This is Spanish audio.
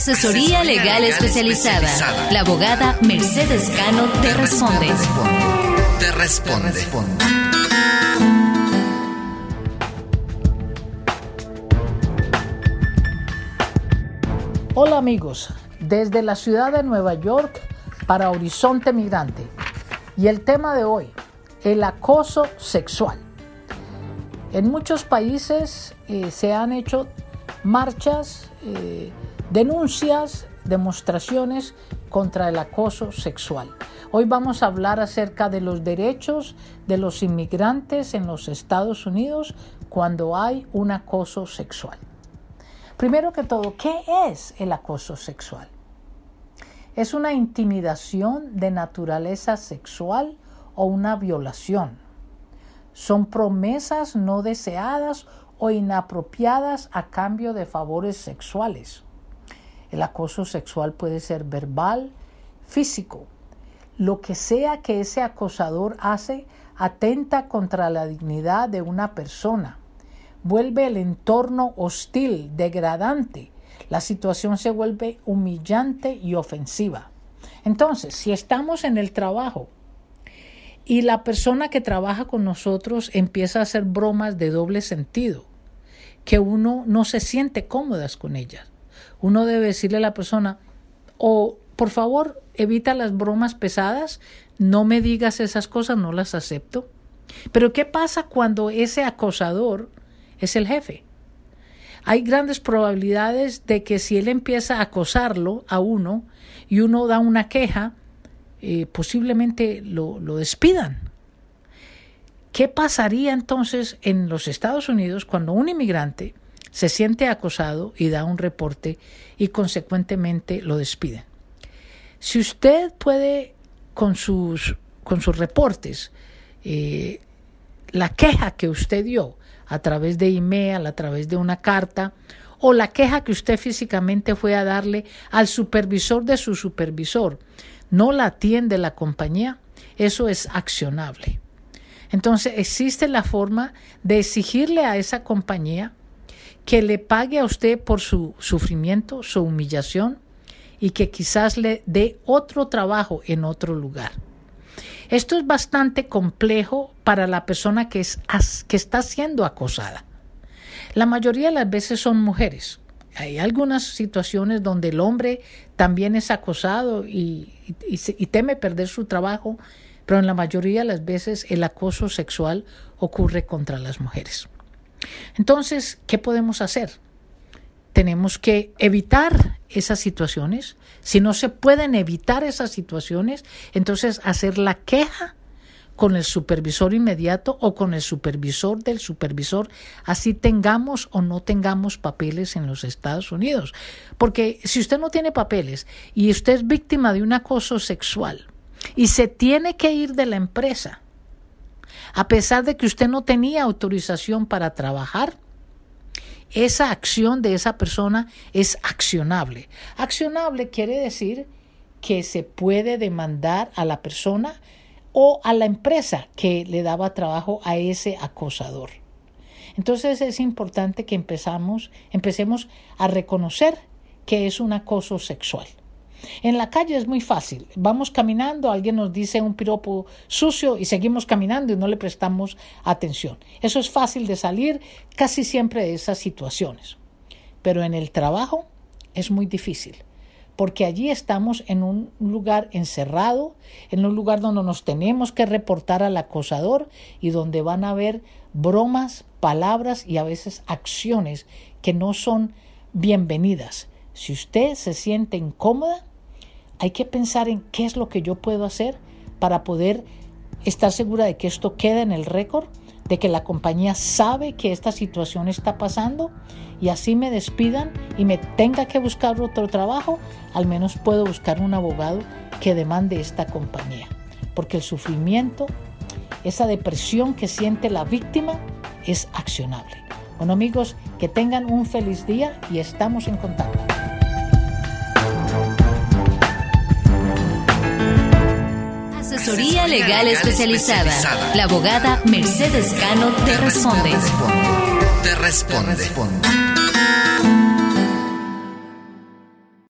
Asesoría legal especializada. La abogada Mercedes Cano te responde. Te responde. Hola amigos, desde la ciudad de Nueva York para Horizonte Migrante. Y el tema de hoy, el acoso sexual. En muchos países eh, se han hecho marchas, eh, denuncias, demostraciones contra el acoso sexual. Hoy vamos a hablar acerca de los derechos de los inmigrantes en los Estados Unidos cuando hay un acoso sexual. Primero que todo, ¿qué es el acoso sexual? Es una intimidación de naturaleza sexual o una violación. Son promesas no deseadas o inapropiadas a cambio de favores sexuales. El acoso sexual puede ser verbal, físico. Lo que sea que ese acosador hace atenta contra la dignidad de una persona vuelve el entorno hostil, degradante. La situación se vuelve humillante y ofensiva. Entonces, si estamos en el trabajo y la persona que trabaja con nosotros empieza a hacer bromas de doble sentido, que uno no se siente cómodas con ellas, uno debe decirle a la persona, o por favor, evita las bromas pesadas, no me digas esas cosas, no las acepto. Pero ¿qué pasa cuando ese acosador es el jefe. Hay grandes probabilidades de que si él empieza a acosarlo a uno y uno da una queja, eh, posiblemente lo, lo despidan. ¿Qué pasaría entonces en los Estados Unidos cuando un inmigrante se siente acosado y da un reporte y consecuentemente lo despiden? Si usted puede con sus, con sus reportes, eh, la queja que usted dio, a través de email, a través de una carta, o la queja que usted físicamente fue a darle al supervisor de su supervisor, no la atiende la compañía, eso es accionable. Entonces existe la forma de exigirle a esa compañía que le pague a usted por su sufrimiento, su humillación y que quizás le dé otro trabajo en otro lugar. Esto es bastante complejo para la persona que, es, que está siendo acosada. La mayoría de las veces son mujeres. Hay algunas situaciones donde el hombre también es acosado y, y teme perder su trabajo, pero en la mayoría de las veces el acoso sexual ocurre contra las mujeres. Entonces, ¿qué podemos hacer? Tenemos que evitar esas situaciones. Si no se pueden evitar esas situaciones, entonces hacer la queja con el supervisor inmediato o con el supervisor del supervisor, así tengamos o no tengamos papeles en los Estados Unidos. Porque si usted no tiene papeles y usted es víctima de un acoso sexual y se tiene que ir de la empresa, a pesar de que usted no tenía autorización para trabajar, esa acción de esa persona es accionable. Accionable quiere decir que se puede demandar a la persona o a la empresa que le daba trabajo a ese acosador. Entonces es importante que empezamos, empecemos a reconocer que es un acoso sexual. En la calle es muy fácil. Vamos caminando, alguien nos dice un piropo sucio y seguimos caminando y no le prestamos atención. Eso es fácil de salir casi siempre de esas situaciones. Pero en el trabajo es muy difícil porque allí estamos en un lugar encerrado, en un lugar donde nos tenemos que reportar al acosador y donde van a haber bromas, palabras y a veces acciones que no son bienvenidas. Si usted se siente incómoda, hay que pensar en qué es lo que yo puedo hacer para poder estar segura de que esto quede en el récord, de que la compañía sabe que esta situación está pasando y así me despidan y me tenga que buscar otro trabajo, al menos puedo buscar un abogado que demande esta compañía. Porque el sufrimiento, esa depresión que siente la víctima es accionable. Bueno amigos, que tengan un feliz día y estamos en contacto. Asesoría legal especializada. La abogada Mercedes Cano te responde. Te responde.